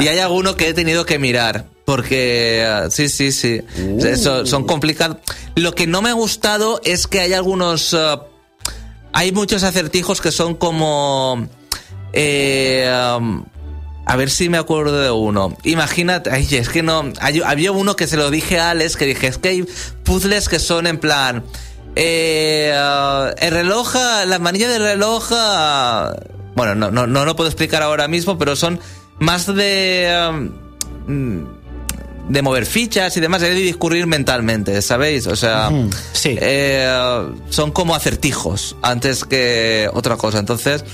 Y hay alguno que he tenido que mirar. Porque, uh, sí, sí, sí. Eso, son complicados. Lo que no me ha gustado es que hay algunos... Uh, hay muchos acertijos que son como eh, um, a ver si me acuerdo de uno. Imagínate, ay, es que no. había uno que se lo dije a Alex que dije: es que hay puzzles que son en plan. Eh, uh, el reloj, la manilla del reloj. Uh, bueno, no, no, no lo puedo explicar ahora mismo, pero son más de. Um, de mover fichas y demás, de discurrir mentalmente, ¿sabéis? O sea, sí. Eh, son como acertijos antes que otra cosa. Entonces,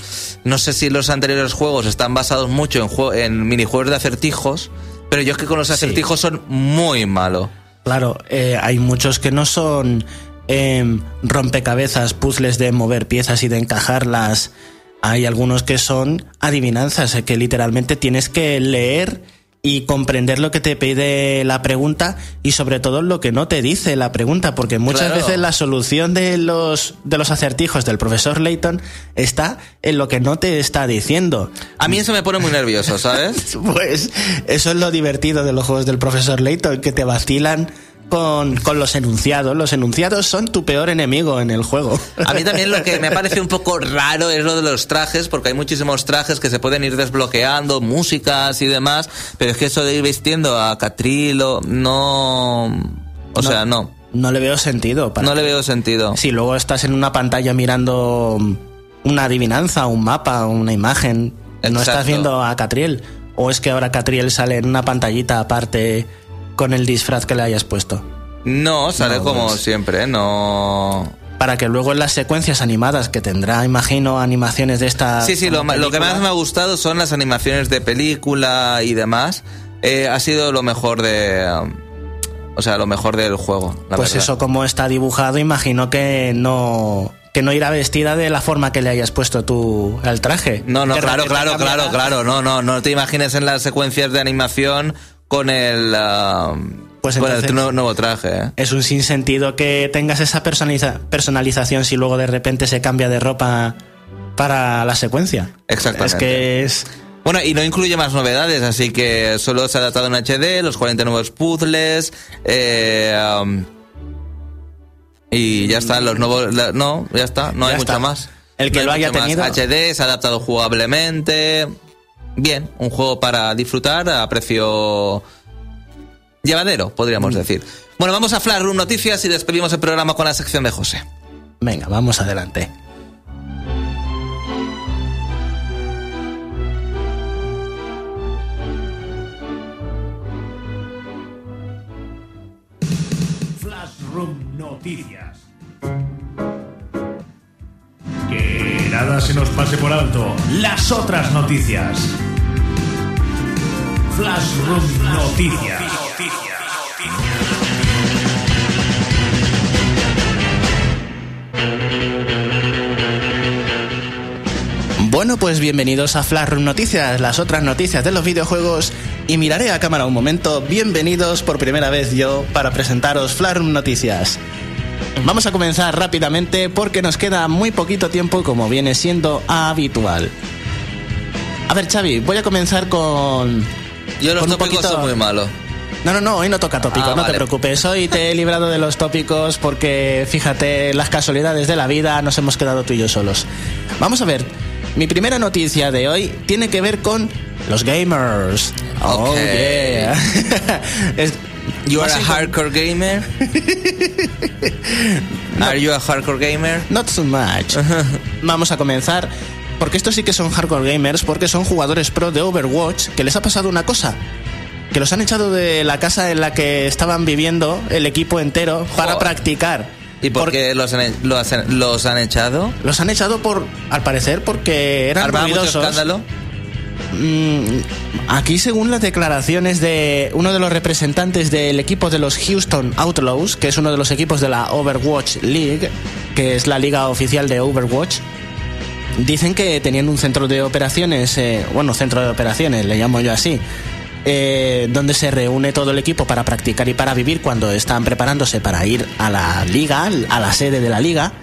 no sé si los anteriores juegos están basados mucho en, en minijuegos de acertijos, pero yo es que con los acertijos son muy malos. Claro, eh, hay muchos que no son em, rompecabezas, puzzles de mover piezas y de encajarlas. Hay algunos que son adivinanzas, que literalmente tienes que leer y comprender lo que te pide la pregunta y sobre todo lo que no te dice la pregunta, porque muchas veces la solución de los, de los acertijos del profesor Layton está en lo que no te está diciendo. A mí eso me pone muy nervioso, ¿sabes? (laughs) pues eso es lo divertido de los juegos del profesor Layton, que te vacilan con, con, los enunciados. Los enunciados son tu peor enemigo en el juego. (laughs) A mí también lo que me parece un poco raro es lo de los trajes, porque hay muchísimos trajes que se pueden ir desbloqueando, músicas y demás, pero es que eso de ir vistiendo a Catrilo, no... O sea, no. No le veo sentido. no le veo sentido. Si luego estás en una pantalla mirando una adivinanza, un mapa, una imagen, no estás viendo a Catriel. O es que ahora Catriel sale en una pantallita aparte con el disfraz que le hayas puesto. No, sale como pues. siempre, no para que luego en las secuencias animadas que tendrá, imagino, animaciones de esta. Sí, sí, lo, que más me ha gustado son las animaciones de película y demás. Eh, ha sido lo mejor de. Um, o sea, lo mejor del juego. pues eso, como está dibujado, imagino que no. Que no irá vestida de la forma que le hayas puesto tú al traje. No, no, claro, claro, claro, claro. No, no, no te imagines en las secuencias de animación con el, ah, Pues con el nuevo traje. ¿eh? Es un sinsentido que tengas esa personaliza- personalización si luego de repente se cambia de ropa para la secuencia. Exactamente. Es que es... Bueno, y no incluye más novedades, así que solo se ha adaptado en HD, los 40 nuevos puzzles, eh, um, y ya está, los nuevos... la- no, ya está, no Ya hay está. mucho más. El que No lo haya más. tenido- HD, se ha adaptado jugablemente. Bien, un juego para disfrutar a precio llevadero, Mm. podríamos decir. Bueno, vamos a Flash Room Noticias y despedimos el programa con la sección de José. Venga, vamos adelante. Flashroom Noticias. Nada se nos pase por alto. Las otras noticias. Flashroom Noticias. Bueno, pues bienvenidos a Flash Room Noticias, las otras noticias de los videojuegos. Y miraré a cámara un momento. Bienvenidos por primera vez yo para presentaros Flash Room Noticias. Vamos a comenzar rápidamente porque nos queda muy poquito tiempo como viene siendo habitual. A ver, Xavi, voy a comenzar con... Yo los con tópicos poquito- son muy malos. No, no, no, hoy no toca tópico, Ah, no te preocupes. Hoy te he librado de los tópicos porque, fíjate, las casualidades de la vida nos hemos quedado tú y yo solos. Vamos a ver, mi primera noticia de hoy tiene que ver con los gamers. Oh, Ok. yeah. (laughs) Es- You are a hardcore gamer? (laughs) Are you a hardcore gamer? Not so much. Vamos a comenzar. Porque estos sí que son hardcore gamers, porque son jugadores pro de Overwatch, que les ha pasado una cosa. Que los han echado de la casa en la que estaban viviendo el equipo entero para Joder. practicar. ¿Y por qué los han, los han- los han echado? Los han echado por, al parecer, porque eran ¿Armaba mucho ruidosos. escándalo? Mm, aquí, según las declaraciones de uno de los representantes del equipo de los Houston Outlaws, que es uno de los equipos de la Overwatch League, que es la liga oficial de Overwatch, dicen que tenían un centro de operaciones, eh, bueno, centro de operaciones, le llamo yo así, eh, donde se reúne todo el equipo para practicar y para vivir cuando están preparándose para ir a la liga, a la sede de la liga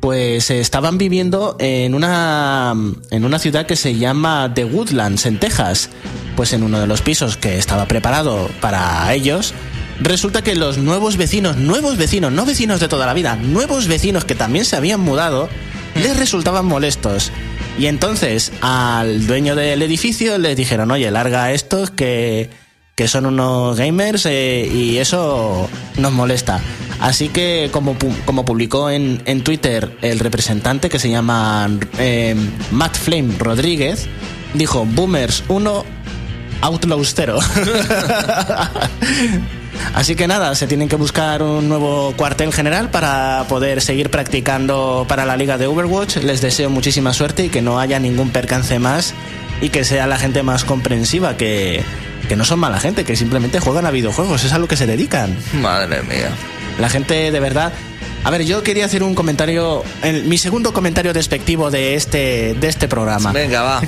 pues eh, estaban viviendo en una en una ciudad que se llama The Woodlands en Texas. Pues en uno de los pisos que estaba preparado para ellos, resulta que los nuevos vecinos, nuevos vecinos, no vecinos de toda la vida, nuevos vecinos que también se habían mudado, les resultaban molestos. Y entonces al dueño del edificio les dijeron, oye, larga estos que, que son unos gamers eh, y eso nos molesta. Así que, como, como publicó en, en Twitter el representante que se llama eh, Matt Flame Rodríguez, dijo: Boomers 1, Outlaws 0. (laughs) Así que nada, se tienen que buscar un nuevo cuartel general para poder seguir practicando para la liga de Overwatch. Les deseo muchísima suerte y que no haya ningún percance más y que sea la gente más comprensiva, que, que no son mala gente, que simplemente juegan a videojuegos, es a lo que se dedican. Madre mía. La gente de verdad. A ver, yo quería hacer un comentario, el- mi segundo comentario despectivo de este, de este programa. Venga, va.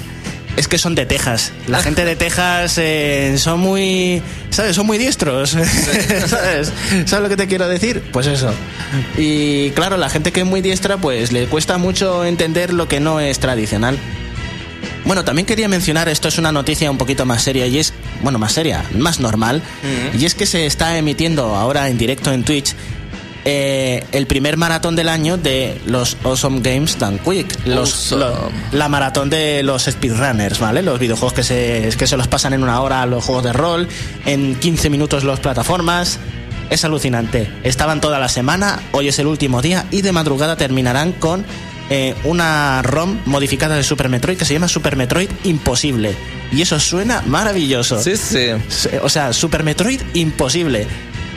Es que son de Texas. La (laughs) gente de Texas eh, son muy, ¿sabes? Son muy diestros. (laughs) ¿Sabes? ¿Sabes lo que te quiero decir? Pues eso. Y claro, la gente que es muy diestra, pues le cuesta mucho entender lo que no es tradicional. Bueno, también quería mencionar, esto es una noticia un poquito más seria y es, bueno, más seria, más normal, y es que se está emitiendo ahora en directo en Twitch eh, el primer maratón del año de los Awesome Games Done Quick, los, Awesome. lo- la maratón de los speedrunners, ¿vale? Los videojuegos que se, que se los pasan en una hora los juegos de rol, en 15 minutos las plataformas. Es alucinante. Estaban toda la semana, hoy es el último día y de madrugada terminarán con eh, una ROM modificada de Super Metroid que se llama Super Metroid Imposible. Y eso suena maravilloso. Sí, sí. O sea, Super Metroid imposible.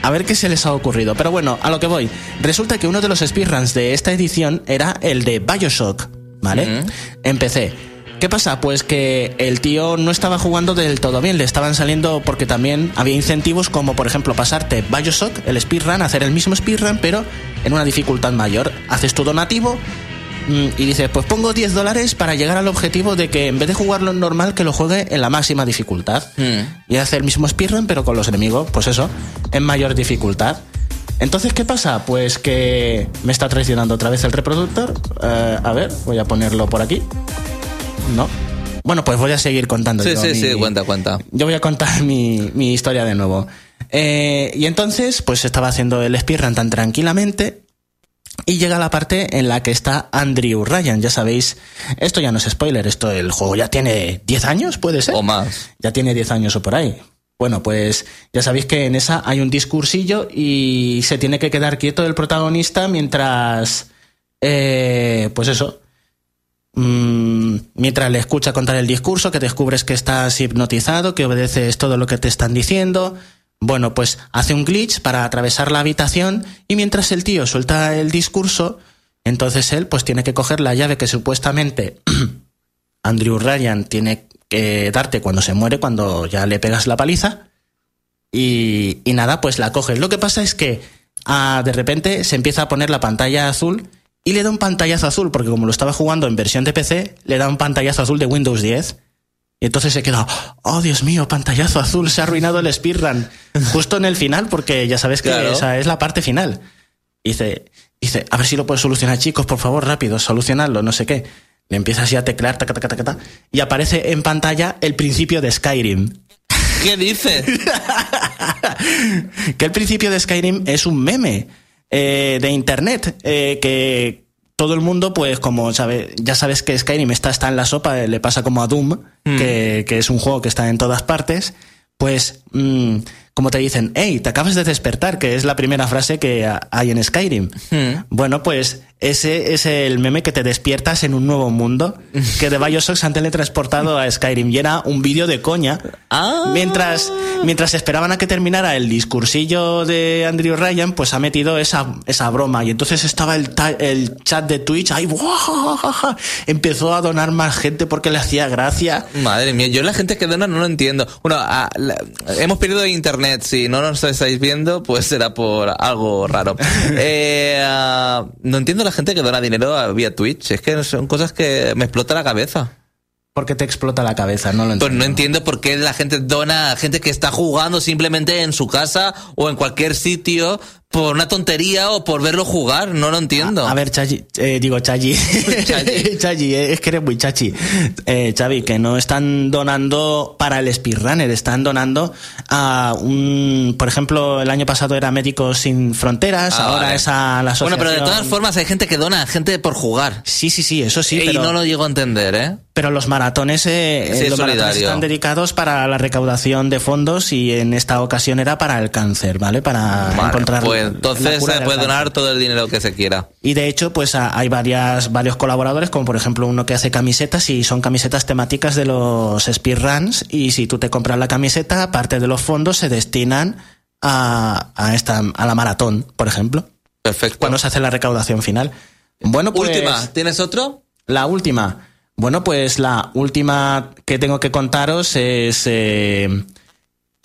A ver qué se les ha ocurrido. Pero bueno, a lo que voy. Resulta que uno de los speedruns de esta edición era el de Bioshock, ¿vale? Empecé. ¿Qué pasa? Pues que el tío no estaba jugando del todo bien, le estaban saliendo porque también había incentivos como por ejemplo pasarte Bioshock, el speedrun, hacer el mismo speedrun pero en una dificultad mayor. Haces tu donativo y dice, pues pongo 10 dólares para llegar al objetivo de que en vez de jugarlo en normal, que lo juegue en la máxima dificultad. Mm. Y hace el mismo speedrun, pero con los enemigos, pues eso, en mayor dificultad. Entonces, ¿qué pasa? Pues que me está traicionando otra vez el reproductor. Eh, a ver, voy a ponerlo por aquí. No. Bueno, pues voy a seguir contando. Sí, yo sí, mi- sí, cuenta, cuenta. yo voy a contar (laughs) mi, mi historia de nuevo. Eh, y entonces, pues estaba haciendo el speedrun tan tranquilamente. Y llega la parte en la que está Andrew Ryan. Ya sabéis, esto ya no es spoiler, esto el juego ya tiene 10 años, puede ser. O más. Ya tiene 10 años o por ahí. Bueno, pues ya sabéis que en esa hay un discursillo y se tiene que quedar quieto el protagonista mientras. eh, pues eso. mm, mientras le escucha contar el discurso, que descubres que estás hipnotizado, que obedeces todo lo que te están diciendo. Bueno, pues hace un glitch para atravesar la habitación y mientras el tío suelta el discurso, entonces él pues tiene que coger la llave que supuestamente (clears throat) Andrew Ryan tiene que darte cuando se muere, cuando ya le pegas la paliza. Y, nada, pues la coges. Lo que pasa es que ah, de repente se empieza a poner la pantalla azul y le da un pantallazo azul, porque como lo estaba jugando en versión de PC, le da un pantallazo azul de Windows 10. Y entonces se queda, oh Dios mío, pantallazo azul, se ha arruinado el speedrun. Justo en el final, porque ya sabes que Claro. esa es la parte final. Dice, dice, a ver si lo puedes solucionar, chicos, por favor, rápido, solucionarlo, no sé qué. Le empieza así a teclear, taca, taca, taca, taca, y aparece en pantalla el principio de Skyrim. ¿Qué dices? (laughs) que el principio de Skyrim es un meme eh, de internet eh, que todo el mundo, pues como sabe, ya sabes que Skyrim está, está en la sopa, eh, le pasa como a Doom, que, que es un juego que está en todas partes, pues mm, como te dicen, hey, te acabas de despertar, que es la primera frase que ha- hay en Skyrim. Bueno, pues ese es el meme que te despiertas en un nuevo mundo, que de Bioshock se han teletransportado a Skyrim y era un vídeo de coña. Ah. Mientras, mientras esperaban a que terminara el discursillo de Andrew Ryan, pues ha metido esa, esa broma. Y entonces estaba el, chat de Twitch ahí, empezó a donar más gente porque le hacía gracia. Madre mía, yo la gente que dona no lo entiendo. Bueno, a- la- hemos perdido internet. Si no nos estáis viendo, pues será por algo raro. (laughs) Eh, ah, no entiendo la gente que dona dinero a- vía Twitch. Es que son cosas que me explota la cabeza. Porque te explota la cabeza, no lo Pues entiendo. no entiendo por qué la gente dona a gente que está jugando simplemente en su casa o en cualquier sitio por una tontería o por verlo jugar. No lo entiendo. A ver, Chachi, eh, digo Chachi. (laughs) Chachi. (laughs) Chachi, eh, es que eres muy chachi. Eh, Xavi, que no están donando para el speedrunner, están donando a un, por ejemplo, el año pasado era Médicos Sin Fronteras, Ah, ahora vale. es a la Bueno, asociación. pero de todas formas hay gente que dona gente por jugar. Sí, sí, sí, eso sí, y pero, no lo llego a entender, ¿eh? pero los maratones, eh, Sí, eh, los maratones están dedicados para la recaudación de fondos y en esta ocasión era para el cáncer, ¿vale? Para Vale, encontrar pues entonces se puede donar todo el dinero que se quiera. Y de hecho, pues hay varias, varios colaboradores, como por ejemplo uno que hace camisetas y son camisetas temáticas de los speedruns. Y si tú te compras la camiseta, parte de los fondos se destinan a, a esta, a la maratón, por ejemplo, Perfecto. cuando se hace la recaudación final. Bueno, pues. Última, ¿tienes otro? La última. Bueno, pues la última que tengo que contaros es. eh,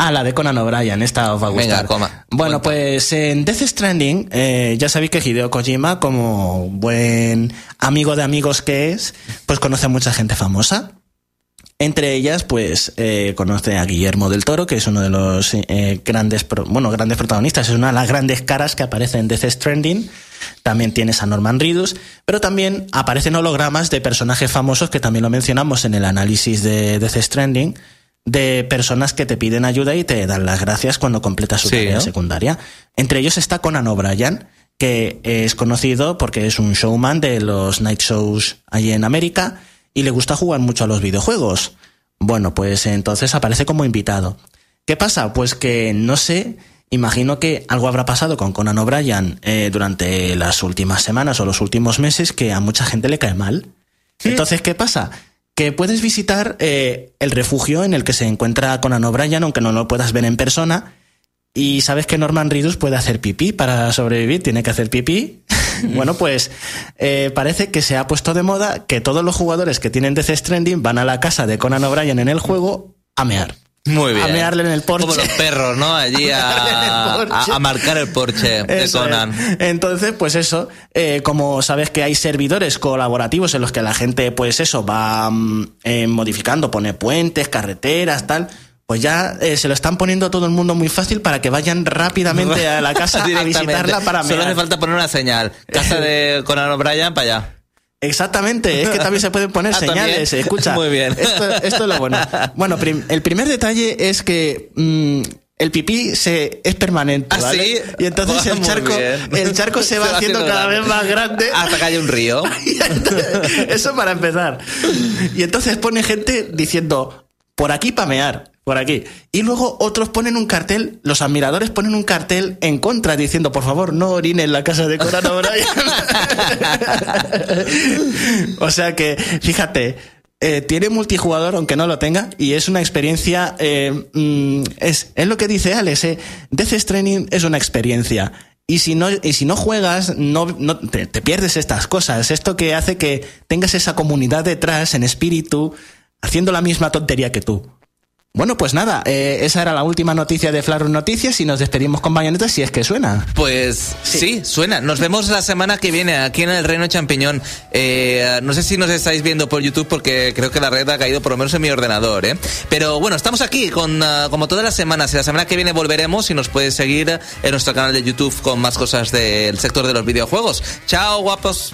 Ah, la de Conan O'Brien, esta os va a Venga, gustar. coma, bueno, pues en Death Stranding, eh, ya sabéis que Hideo Kojima, como buen amigo de amigos que es, pues conoce a mucha gente famosa. Entre ellas, pues, eh, conoce a Guillermo del Toro, que es uno de los eh, grandes, bueno, grandes protagonistas, es una de las grandes caras que aparece en Death Stranding. También tienes a Norman Reedus, pero también aparecen hologramas de personajes famosos que también lo mencionamos en el análisis de Death Stranding, de personas que te piden ayuda y te dan las gracias cuando completas su Sí, tarea ¿no? secundaria. Entre ellos está Conan O'Brien, que es conocido porque es un showman de los night shows allí en América y le gusta jugar mucho a los videojuegos. Bueno, pues entonces aparece como invitado. ¿Qué pasa? Pues que no sé, imagino que algo habrá pasado con Conan O'Brien eh, durante las últimas semanas o los últimos meses que a mucha gente le cae mal. Entonces, ¿qué pasa? Que puedes visitar eh, el refugio en el que se encuentra Conan O'Brien, aunque no lo puedas ver en persona, y sabes que Norman Reedus puede hacer pipí para sobrevivir, tiene que hacer pipí. (laughs) bueno, pues eh, parece que se ha puesto de moda que todos los jugadores que tienen Death Stranding van a la casa de Conan O'Brien en el juego a mear. Muy bien. (laughs) A mearle en el porche. Como los perros, ¿no? Allí a, a, marcar el porche de Conan. Entonces, pues eso, eh, como sabes que hay servidores colaborativos en los que la gente, pues eso, va mm, eh, modificando, pone puentes, carreteras, tal pues ya eh, se lo están poniendo a todo el mundo muy fácil para que vayan rápidamente (laughs) a la casa a visitarla para Solo hace falta poner una señal. Casa (laughs) de Conan O'Brien para allá. Exactamente, es que también se pueden poner (laughs) ah, señales. Escucha, Muy bien. Esto, es lo bueno. Bueno, el primer detalle es que mm, el pipí se, es permanente, ¿Ah, ¿vale? Y entonces el charco, el charco se, va, haciendo, cada vez más grande. (laughs) Hasta que haya un río. (laughs) Eso para empezar. Y entonces pone gente diciendo, por aquí pamear por aquí. Y luego otros ponen un cartel, los admiradores ponen un cartel en contra diciendo, por favor, no orine en la casa de Conan (laughs) o sea que, fíjate, eh, tiene multijugador aunque no lo tenga y es una experiencia, eh, mm, es, es, lo que dice Alex, eh, Death es una experiencia. Y si no, y si no juegas, no, te pierdes estas cosas. Esto que hace que tengas esa comunidad detrás en espíritu haciendo la misma tontería que tú. Bueno, pues nada, eh, esa era la última noticia de Flarus Noticias y nos despedimos con Bayonetta si es que suena. Pues sí. suena. Nos vemos la semana que viene aquí en el Reino Champiñón. Eh, no sé si nos estáis viendo por YouTube porque creo que la red ha caído por lo menos en mi ordenador. ¿eh? Pero bueno, estamos aquí con, ah, como todas las semanas y la semana que viene volveremos y nos puedes seguir en nuestro canal de YouTube con más cosas del sector de los videojuegos. Chao, guapos.